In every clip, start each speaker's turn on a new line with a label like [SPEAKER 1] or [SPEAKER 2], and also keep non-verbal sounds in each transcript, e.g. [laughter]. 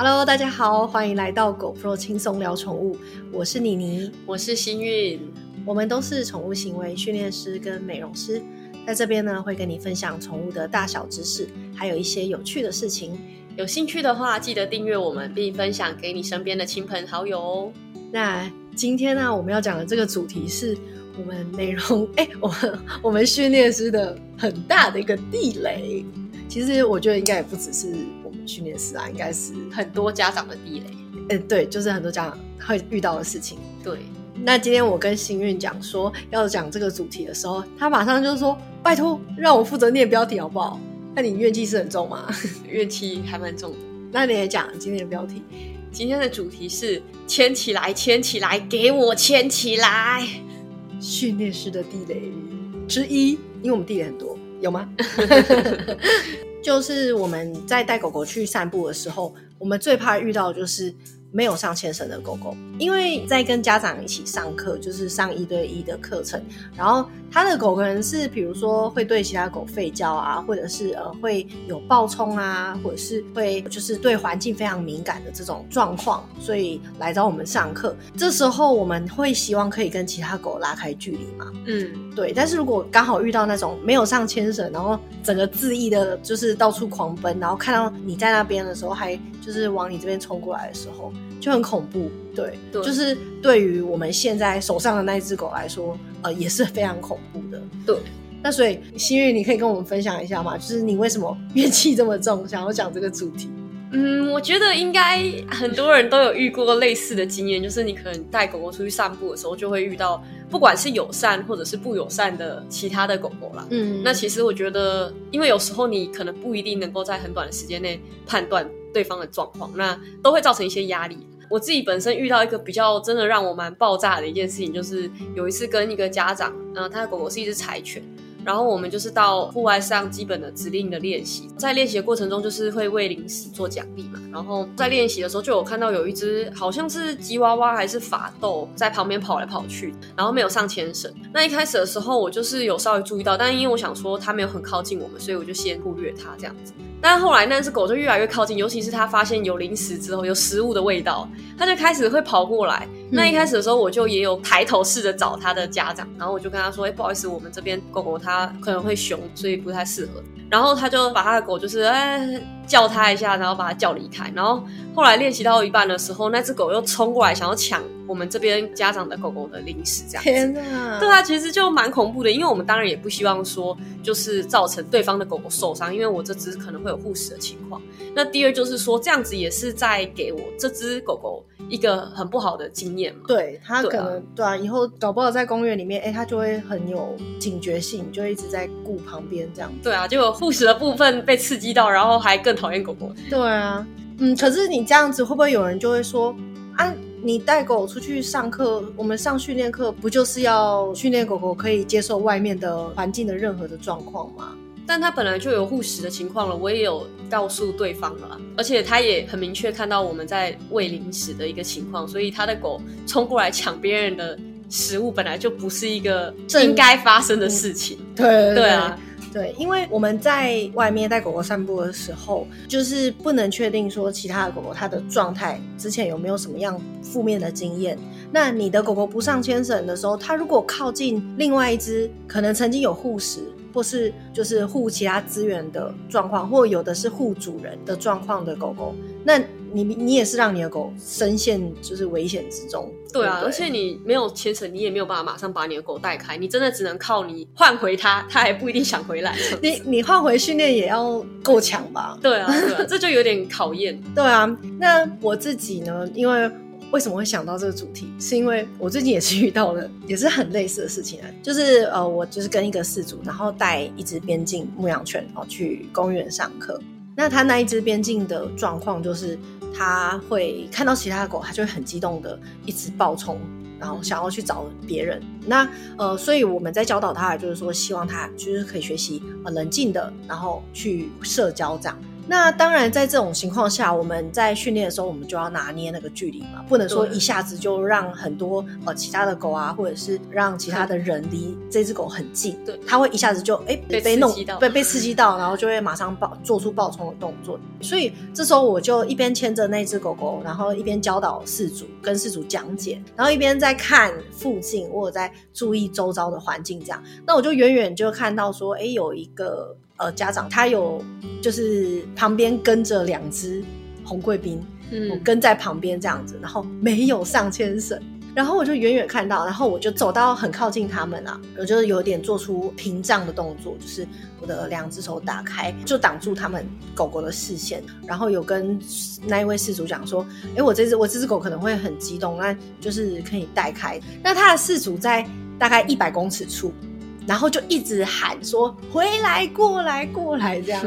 [SPEAKER 1] Hello，大家好，欢迎来到狗 Pro 轻松聊宠物，我是妮妮，
[SPEAKER 2] 我是幸运，
[SPEAKER 1] 我们都是宠物行为训练师跟美容师，在这边呢会跟你分享宠物的大小知识，还有一些有趣的事情。
[SPEAKER 2] 有兴趣的话，记得订阅我们，并分享给你身边的亲朋好友哦。
[SPEAKER 1] 那今天呢，我们要讲的这个主题是我们美容，[laughs] 哎，我们我们训练师的很大的一个地雷。其实我觉得应该也不只是训练师啊，应该是
[SPEAKER 2] 很多家长的地雷。
[SPEAKER 1] 嗯，对，就是很多家长会遇到的事情。
[SPEAKER 2] 对，
[SPEAKER 1] 那今天我跟幸运讲说要讲这个主题的时候，他马上就说：“拜托，让我负责念标题好不好？”那你怨气是很重吗？[laughs]
[SPEAKER 2] 怨气还蛮重的。
[SPEAKER 1] 那你也讲今天的标题。
[SPEAKER 2] 今天的主题是牵起来，牵起来，给我牵起来。
[SPEAKER 1] 训练师的地雷之一，因为我们地雷很多，有吗？[laughs] 就是我们在带狗狗去散步的时候，我们最怕遇到就是。没有上牵绳的狗狗，因为在跟家长一起上课，就是上一对一的课程。然后他的狗可能是，比如说会对其他狗吠叫啊，或者是呃会有暴冲啊，或者是会就是对环境非常敏感的这种状况，所以来找我们上课。这时候我们会希望可以跟其他狗拉开距离嘛？嗯，对。但是如果刚好遇到那种没有上牵绳，然后整个恣意的就是到处狂奔，然后看到你在那边的时候，还就是往你这边冲过来的时候。就很恐怖，对，就是对于我们现在手上的那一只狗来说，呃，也是非常恐怖的。
[SPEAKER 2] 对，
[SPEAKER 1] 那所以新月，你可以跟我们分享一下吗？就是你为什么 [laughs] 怨气这么重，想要讲这个主题？
[SPEAKER 2] 嗯，我觉得应该很多人都有遇过类似的经验，就是你可能带狗狗出去散步的时候，就会遇到不管是友善或者是不友善的其他的狗狗啦。嗯，那其实我觉得，因为有时候你可能不一定能够在很短的时间内判断。对方的状况，那都会造成一些压力。我自己本身遇到一个比较真的让我蛮爆炸的一件事情，就是有一次跟一个家长，嗯，他的狗狗是一只柴犬。然后我们就是到户外上基本的指令的练习，在练习的过程中，就是会喂零食做奖励嘛。然后在练习的时候，就有看到有一只好像是吉娃娃还是法斗在旁边跑来跑去，然后没有上牵绳。那一开始的时候，我就是有稍微注意到，但因为我想说它没有很靠近我们，所以我就先忽略它这样子。但后来那只狗就越来越靠近，尤其是它发现有零食之后，有食物的味道，它就开始会跑过来。那一开始的时候，我就也有抬头试着找它的家长，然后我就跟他说：“哎，不好意思，我们这边狗狗它可能会凶，所以不太适合。”然后他就把他的狗就是哎叫他一下，然后把它叫离开。然后后来练习到一半的时候，那只狗又冲过来想要抢我们这边家长的狗狗的零食，这样。
[SPEAKER 1] 天哪！
[SPEAKER 2] 对啊，其实就蛮恐怖的，因为我们当然也不希望说就是造成对方的狗狗受伤，因为我这只可能会有护食的情况。那第二就是说，这样子也是在给我这只狗狗。一个很不好的经验嘛，
[SPEAKER 1] 对它可能对啊，以后搞不好在公园里面，哎，它就会很有警觉性，就一直在顾旁边这样。
[SPEAKER 2] 对啊，就有护食的部分被刺激到，然后还更讨厌狗狗。
[SPEAKER 1] 对啊，嗯，可是你这样子会不会有人就会说啊，你带狗出去上课，我们上训练课不就是要训练狗狗可以接受外面的环境的任何的状况吗？
[SPEAKER 2] 但他本来就有护食的情况了，我也有告诉对方了，而且他也很明确看到我们在喂零食的一个情况，所以他的狗冲过来抢别人的食物，本来就不是一个应该发生的事情。
[SPEAKER 1] 对
[SPEAKER 2] 对啊，
[SPEAKER 1] 对，因为我们在外面带狗狗散步的时候，就是不能确定说其他的狗狗它的状态之前有没有什么样负面的经验。那你的狗狗不上牵绳的时候，它如果靠近另外一只可能曾经有护食。或是就是护其他资源的状况，或有的是护主人的状况的狗狗，那你你也是让你的狗深陷就是危险之中。
[SPEAKER 2] 对啊，而且你没有牵绳，你也没有办法马上把你的狗带开，你真的只能靠你换回它，它还不一定想回来。[laughs]
[SPEAKER 1] 你你换回训练也要够强吧？
[SPEAKER 2] 对啊，对啊，这就有点考验。[laughs]
[SPEAKER 1] 对啊，那我自己呢，因为。为什么会想到这个主题？是因为我最近也是遇到了，也是很类似的事情啊。就是呃，我就是跟一个饲主，然后带一只边境牧羊犬哦去公园上课。那他那一只边境的状况就是，他会看到其他的狗，他就会很激动的一直暴冲，然后想要去找别人。那呃，所以我们在教导他，就是说希望他就是可以学习呃冷静的，然后去社交这样。那当然，在这种情况下，我们在训练的时候，我们就要拿捏那个距离嘛，不能说一下子就让很多呃其他的狗啊，或者是让其他的人离这只狗很近，
[SPEAKER 2] 对，
[SPEAKER 1] 它会一下子就哎
[SPEAKER 2] 被弄
[SPEAKER 1] 被被刺激到，然后就会马上暴做出暴冲的动作。所以这时候我就一边牵着那只狗狗，然后一边教导饲主跟饲主讲解，然后一边在看附近或者在注意周遭的环境，这样。那我就远远就看到说，哎，有一个。呃，家长他有就是旁边跟着两只红贵宾，嗯，跟在旁边这样子，然后没有上牵绳，然后我就远远看到，然后我就走到很靠近他们啊，我就有点做出屏障的动作，就是我的两只手打开，就挡住他们狗狗的视线，然后有跟那一位事主讲说，哎，我这只我这只狗可能会很激动，那就是可以带开。那他的事主在大概一百公尺处。然后就一直喊说回来过来过来这样，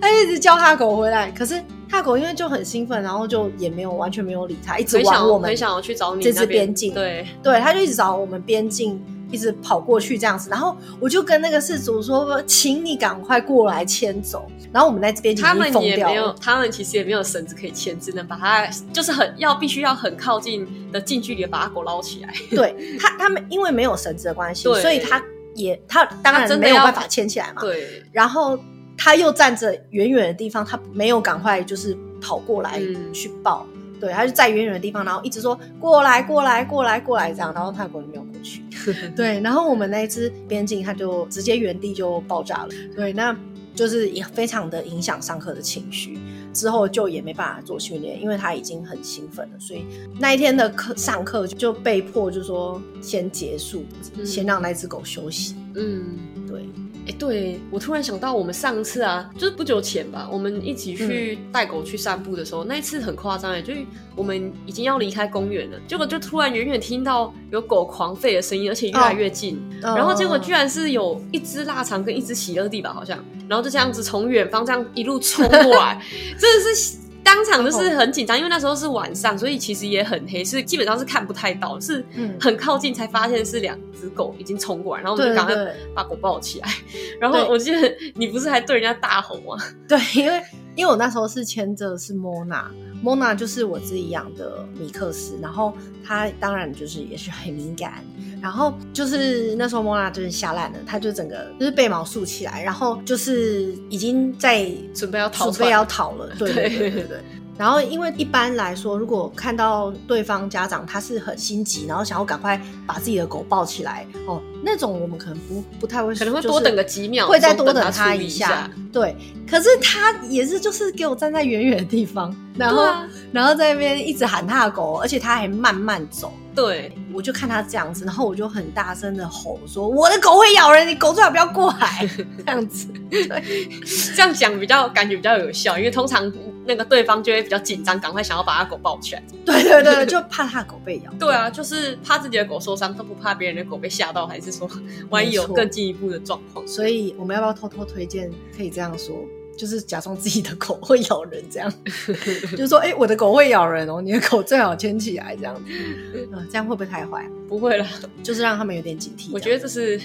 [SPEAKER 1] 他一直叫他狗回来。可是他狗因为就很兴奋，然后就也没有完全没有理他，一直往我们
[SPEAKER 2] 很想要去找你
[SPEAKER 1] 这只边境。
[SPEAKER 2] 对
[SPEAKER 1] 对，他就一直找我们边境，一直跑过去这样子。然后我就跟那个事主说，请你赶快过来牵走。然后我们在这边
[SPEAKER 2] 他们也没有，他们其实也没有绳子可以牵，只能把它就是很要必须要很靠近的近距离把狗捞起来。
[SPEAKER 1] 对他他们因为没有绳子的关系，所以他。也，他当然没有办法牵起来嘛。
[SPEAKER 2] 对。
[SPEAKER 1] 然后他又站着远远的地方，他没有赶快就是跑过来去抱。对，他就在远远的地方，然后一直说过来过来过来过来这样，然后泰国人没有过去。[laughs] 对。然后我们那一只边境，他就直接原地就爆炸了。对，那就是也非常的影响上课的情绪。之后就也没办法做训练，因为他已经很兴奋了，所以那一天的课上课就被迫就说先结束，先让那只狗休息。嗯，对。
[SPEAKER 2] 哎，对我突然想到，我们上次啊，就是不久前吧，我们一起去带狗去散步的时候，那一次很夸张哎，就是我们已经要离开公园了，结果就突然远远听到有狗狂吠的声音，而且越来越近，然后结果居然是有一只腊肠跟一只喜乐蒂吧，好像，然后就这样子从远方这样一路冲过来，[laughs] 真的是。当场就是很紧张，因为那时候是晚上，所以其实也很黑，是基本上是看不太到，是很靠近才发现是两只狗已经冲过来，然后我们就赶快把狗抱起来。[laughs] 然后我记得你不是还对人家大吼吗？[laughs]
[SPEAKER 1] 对，因为因为我那时候是牵着是莫娜，莫娜就是我自己养的米克斯，然后它当然就是也是很敏感。然后就是那时候莫娜就是吓烂了，她就整个就是背毛竖起来，然后就是已经在
[SPEAKER 2] 准备要逃，
[SPEAKER 1] 准备要逃了。[laughs] 对对对对对。然后因为一般来说，如果看到对方家长他是很心急，然后想要赶快把自己的狗抱起来哦，那种我们可能不不太会，
[SPEAKER 2] 可能会多等个几秒，
[SPEAKER 1] 会再多等他
[SPEAKER 2] 一下。
[SPEAKER 1] 对，可是他也是就是给我站在远远的地方，然后然后在那边一直喊他的狗，而且他还慢慢走。
[SPEAKER 2] 对，
[SPEAKER 1] 我就看他这样子，然后我就很大声的吼说：“我的狗会咬人，你狗最好不要过来。[laughs] ”这样子，
[SPEAKER 2] 这样讲比较感觉比较有效，因为通常那个对方就会比较紧张，赶快想要把他狗抱起来。
[SPEAKER 1] 对对对，就怕他的狗被咬。
[SPEAKER 2] 对啊，就是怕自己的狗受伤，都不怕别人的狗被吓到，还是说万一有更进一步的状况？
[SPEAKER 1] 所以我们要不要偷偷推荐？可以这样说。就是假装自己的狗会咬人，这样，[laughs] 就是说，哎，我的狗会咬人哦，你的狗最好牵起来，这样子，嗯，这样会不会太坏？
[SPEAKER 2] 不会了，
[SPEAKER 1] 就是让他们有点警惕。
[SPEAKER 2] 我觉得这是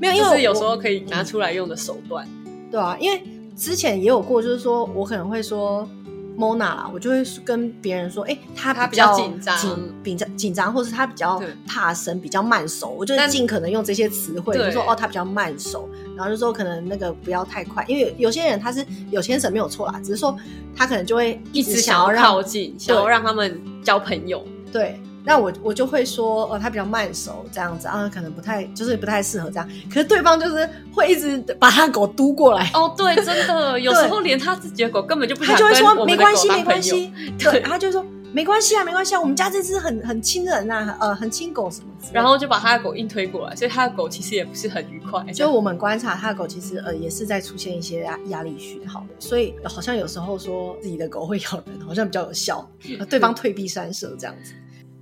[SPEAKER 1] 没有，因为
[SPEAKER 2] 有时候可以拿出来用的手段，
[SPEAKER 1] 对啊，因为之前也有过，就是说我可能会说。Mona 啦，我就会跟别人说，哎，他
[SPEAKER 2] 比较紧张，
[SPEAKER 1] 紧张紧张，或是他比较怕生，比较慢熟，我就尽可能用这些词汇，就说哦，他比较慢熟，然后就说可能那个不要太快，因为有些人他是有牵绳没有错啦，只是说他可能就会
[SPEAKER 2] 一直想要靠近，想要让他们交朋友，
[SPEAKER 1] 对。那我我就会说，呃，他比较慢熟这样子啊，可能不太就是不太适合这样。可是对方就是会一直把他狗嘟过来。
[SPEAKER 2] 哦，对，真的，有时候连他自己的狗根本就不想
[SPEAKER 1] 跟我们的狗当朋友。[laughs] 对，他就说没关系啊，没关系啊，我们家这只很很亲人呐，呃，很亲狗什么。
[SPEAKER 2] 然后就把他的狗硬推过来，所以他的狗其实也不是很愉快。
[SPEAKER 1] 就我们观察他的狗，其实呃也是在出现一些压压力讯号的，所以好像有时候说自己的狗会咬人，好像比较有效，对方退避三舍这样子。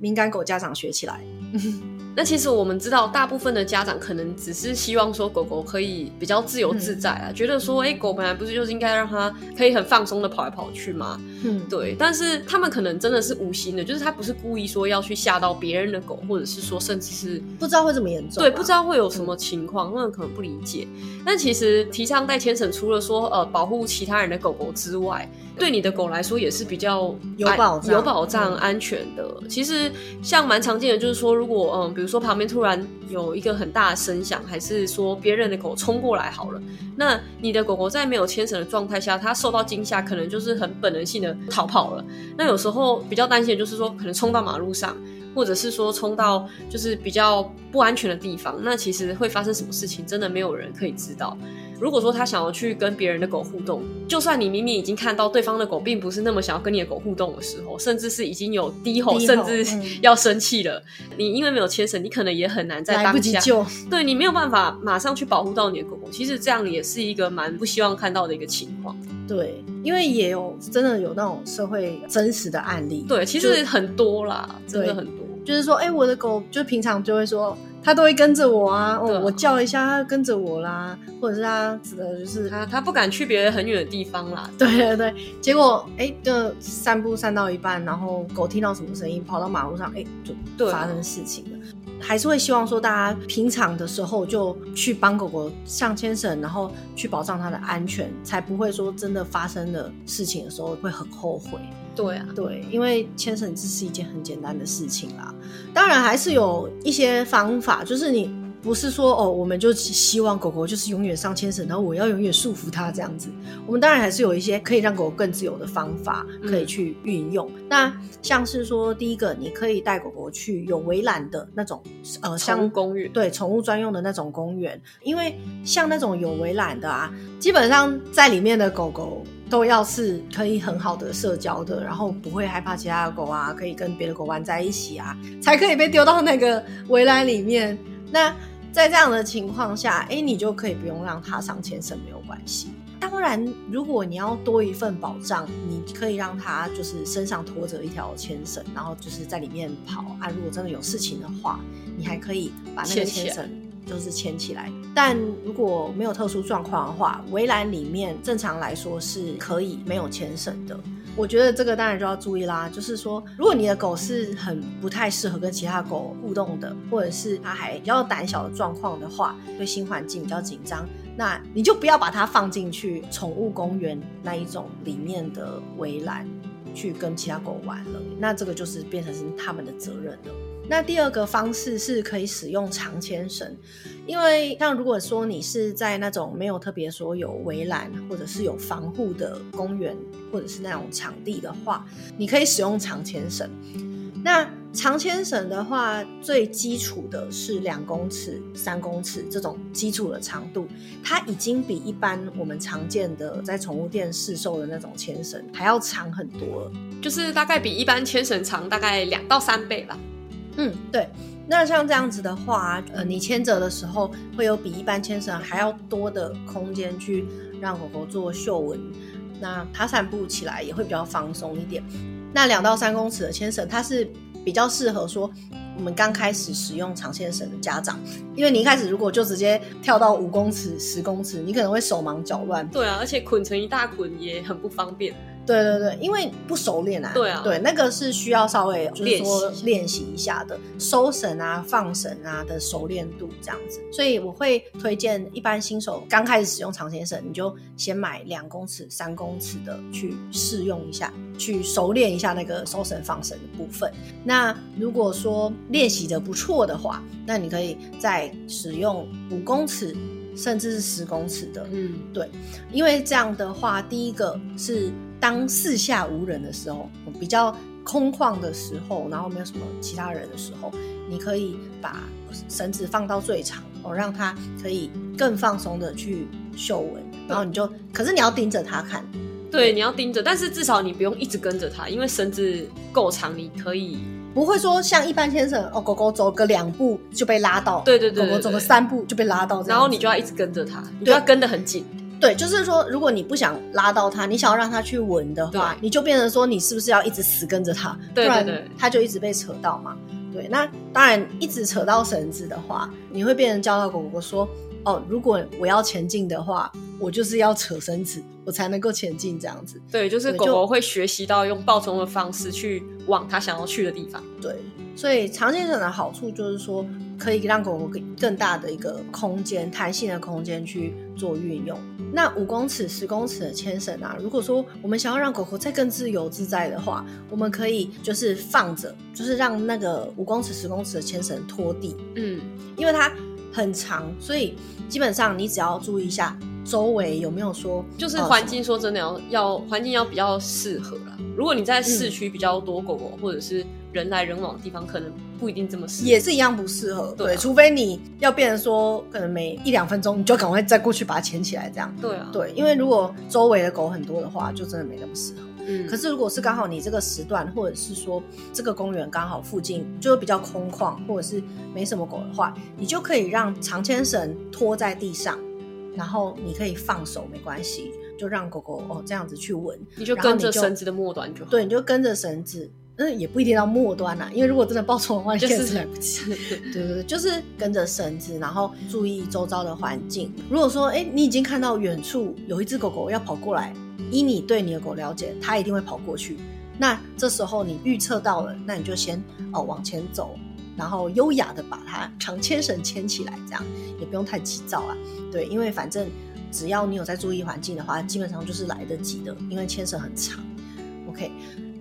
[SPEAKER 1] 敏感狗家长学起来。
[SPEAKER 2] 那其实我们知道，大部分的家长可能只是希望说狗狗可以比较自由自在啊，觉得说，哎，狗本来不是就是应该让它可以很放松的跑来跑去吗？嗯，对。但是他们可能真的是无心的，就是他不是故意说要去吓到别人的狗，或者是说甚至是
[SPEAKER 1] 不知道会这么严重，
[SPEAKER 2] 对，不知道会有什么情况，他们可能不理解。但其实提倡带牵绳，除了说呃保护其他人的狗狗之外，对你的狗来说也是比较
[SPEAKER 1] 有保障、
[SPEAKER 2] 有保障、安全的。其实像蛮常见的，就是说如果嗯，比如说旁边突然有一个很大的声响，还是说别人的狗冲过来好了，那你的狗狗在没有牵绳的状态下，它受到惊吓，可能就是很本能性的逃跑了。那有时候比较担心的就是说，可能冲到马路上。或者是说冲到就是比较不安全的地方，那其实会发生什么事情，真的没有人可以知道。如果说他想要去跟别人的狗互动，就算你明明已经看到对方的狗并不是那么想要跟你的狗互动的时候，甚至是已经有低吼，甚至要生气了，你因为没有牵绳，你可能也很难在当下，对你没有办法马上去保护到你的狗狗。其实这样也是一个蛮不希望看到的一个情况。
[SPEAKER 1] 对，因为也有真的有那种社会真实的案例。
[SPEAKER 2] 对，其实很多啦，真的很多。
[SPEAKER 1] 就是说，哎，我的狗就平常就会说，它都会跟着我啊，哦，我叫一下，他跟着我啦，或者是他指的就是
[SPEAKER 2] 他他不敢去别的很远的地方啦。[laughs]
[SPEAKER 1] 对对对，结果哎，就散步散到一半，然后狗听到什么声音，跑到马路上，哎，就发生事情了。还是会希望说，大家平常的时候就去帮狗狗上牵绳，然后去保障它的安全，才不会说真的发生的事情的时候会很后悔。
[SPEAKER 2] 对啊，
[SPEAKER 1] 对，因为牵绳只是一件很简单的事情啦。当然还是有一些方法，就是你。不是说哦，我们就希望狗狗就是永远上牵绳，然后我要永远束缚它这样子。我们当然还是有一些可以让狗狗更自由的方法可以去运用。那像是说，第一个，你可以带狗狗去有围栏的那种
[SPEAKER 2] 呃，像公园，
[SPEAKER 1] 对，宠物专用的那种公园。因为像那种有围栏的啊，基本上在里面的狗狗都要是可以很好的社交的，然后不会害怕其他的狗啊，可以跟别的狗玩在一起啊，才可以被丢到那个围栏里面。那在这样的情况下，哎，你就可以不用让他上牵绳，没有关系。当然，如果你要多一份保障，你可以让他就是身上拖着一条牵绳，然后就是在里面跑。啊，如果真的有事情的话，你还可以把那个牵绳就是牵起来。但如果没有特殊状况的话，围栏里面正常来说是可以没有牵绳的。我觉得这个当然就要注意啦，就是说，如果你的狗是很不太适合跟其他狗互动的，或者是它还比较胆小的状况的话，对新环境比较紧张，那你就不要把它放进去宠物公园那一种里面的围栏去跟其他狗玩了，那这个就是变成是他们的责任了。那第二个方式是可以使用长牵绳，因为像如果说你是在那种没有特别说有围栏或者是有防护的公园或者是那种场地的话，你可以使用长牵绳。那长牵绳的话，最基础的是两公尺、三公尺这种基础的长度，它已经比一般我们常见的在宠物店市售的那种牵绳还要长很多，
[SPEAKER 2] 就是大概比一般牵绳长大概两到三倍吧。
[SPEAKER 1] 嗯，对。那像这样子的话，呃，你牵着的时候会有比一般牵绳还要多的空间去让狗狗做嗅闻，那它散步起来也会比较放松一点。那两到三公尺的牵绳，它是比较适合说我们刚开始使用长线绳的家长，因为你一开始如果就直接跳到五公尺、十公尺，你可能会手忙脚乱。
[SPEAKER 2] 对啊，而且捆成一大捆也很不方便。
[SPEAKER 1] 对对对，因为不熟练啊，
[SPEAKER 2] 对啊，
[SPEAKER 1] 对，那个是需要稍微就是说练习一下的，收绳啊、放绳啊的熟练度这样子。所以我会推荐一般新手刚开始使用长线绳，你就先买两公尺、三公尺的去试用一下，去熟练一下那个收绳放绳的部分。那如果说练习的不错的话，那你可以再使用五公尺甚至是十公尺的，嗯，对，因为这样的话，第一个是。当四下无人的时候，比较空旷的时候，然后没有什么其他人的时候，你可以把绳子放到最长，哦，让它可以更放松的去嗅闻。然后你就，可是你要盯着它看，
[SPEAKER 2] 对，你要盯着，但是至少你不用一直跟着它，因为绳子够长，你可以
[SPEAKER 1] 不会说像一般先生哦，狗狗走个两步就被拉到，
[SPEAKER 2] 对对对，
[SPEAKER 1] 狗狗走个三步就被拉到，
[SPEAKER 2] 然后你就要一直跟着它，你就要跟得很紧。
[SPEAKER 1] 对，就是说，如果你不想拉到它，你想要让它去闻的话，你就变成说，你是不是要一直死跟着它？
[SPEAKER 2] 对对对，
[SPEAKER 1] 它就一直被扯到嘛。对，那当然，一直扯到绳子的话，你会变成教到狗狗说，哦，如果我要前进的话，我就是要扯绳子，我才能够前进这样子。
[SPEAKER 2] 对，就是狗狗会学习到用暴冲的方式去往它想要去的地方。
[SPEAKER 1] 对，所以长线绳的好处就是说，可以让狗狗更更大的一个空间、弹性的空间去做运用。那五公尺、十公尺的牵绳啊，如果说我们想要让狗狗再更自由自在的话，我们可以就是放着，就是让那个五公尺、十公尺的牵绳拖地。嗯，因为它很长，所以基本上你只要注意一下。周围有没有说，
[SPEAKER 2] 就是环境说真的要要环境要比较适合啦。如果你在市区比较多狗狗或者是人来人往的地方，可能不一定这么适，
[SPEAKER 1] 也是一样不适合。对，除非你要变成说，可能每一两分钟你就赶快再过去把它牵起来，这样。
[SPEAKER 2] 对啊，
[SPEAKER 1] 对，因为如果周围的狗很多的话，就真的没那么适合。嗯，可是如果是刚好你这个时段，或者是说这个公园刚好附近就比较空旷，或者是没什么狗的话，你就可以让长牵绳拖在地上。然后你可以放手，没关系，就让狗狗哦这样子去闻，
[SPEAKER 2] 你就跟着绳子的末端就好。
[SPEAKER 1] 对，你就跟着绳子，嗯，也不一定到末端啦，因为如果真的爆冲的话，
[SPEAKER 2] 就是
[SPEAKER 1] 来不及。对对对，就是跟着绳子，然后注意周遭的环境。如果说哎，你已经看到远处有一只狗狗要跑过来，依你对你的狗了解，它一定会跑过去。那这时候你预测到了，那你就先哦往前走。然后优雅的把它长牵绳牵起来，这样也不用太急躁啊。对，因为反正只要你有在注意环境的话，基本上就是来得及的，因为牵绳很长。OK，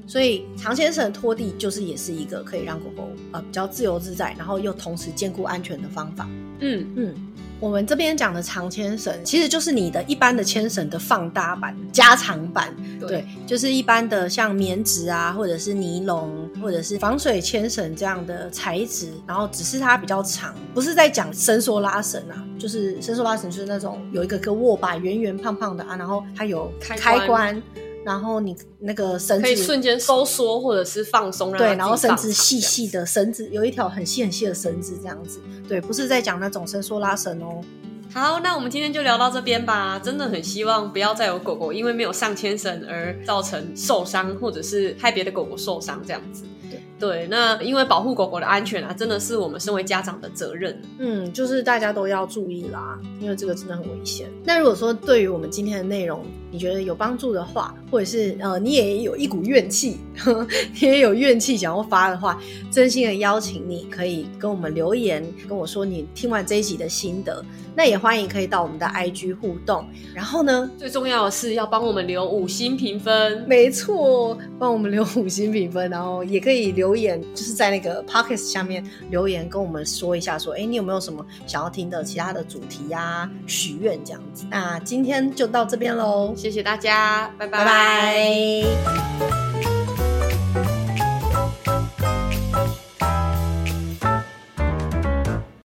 [SPEAKER 1] 所以长牵绳拖地就是也是一个可以让狗狗呃比较自由自在，然后又同时兼顾安全的方法。嗯嗯。我们这边讲的长牵绳，其实就是你的一般的牵绳的放大版、加长版，对，就是一般的像棉质啊，或者是尼龙，或者是防水牵绳这样的材质，然后只是它比较长，不是在讲伸缩拉绳啊，就是伸缩拉绳就是那种有一个个握把，圆圆胖胖的啊，然后它有开关。然后你那个绳子
[SPEAKER 2] 可以瞬间收缩或者是放松，
[SPEAKER 1] 对，然后绳子细细的绳子有一条很细很细的绳子这样子，对，不是在讲那种伸缩拉绳哦。
[SPEAKER 2] 好，那我们今天就聊到这边吧。真的很希望不要再有狗狗因为没有上牵绳而造成受伤，或者是害别的狗狗受伤这样子。对，那因为保护狗狗的安全啊，真的是我们身为家长的责任。
[SPEAKER 1] 嗯，就是大家都要注意啦，因为这个真的很危险。那如果说对于我们今天的内容你觉得有帮助的话，或者是呃你也有一股怨气，你也有怨气想要发的话，真心的邀请你可以跟我们留言，跟我说你听完这一集的心得。那也欢迎可以到我们的 IG 互动，然后呢，
[SPEAKER 2] 最重要的是要帮我们留五星评分。
[SPEAKER 1] 没错，帮我们留五星评分，然后也可以留言，就是在那个 Pockets 下面留言跟我们说一下，说哎，你有没有什么想要听的其他的主题呀？许愿这样子。那今天就到这边喽，
[SPEAKER 2] 谢谢大家，
[SPEAKER 1] 拜拜。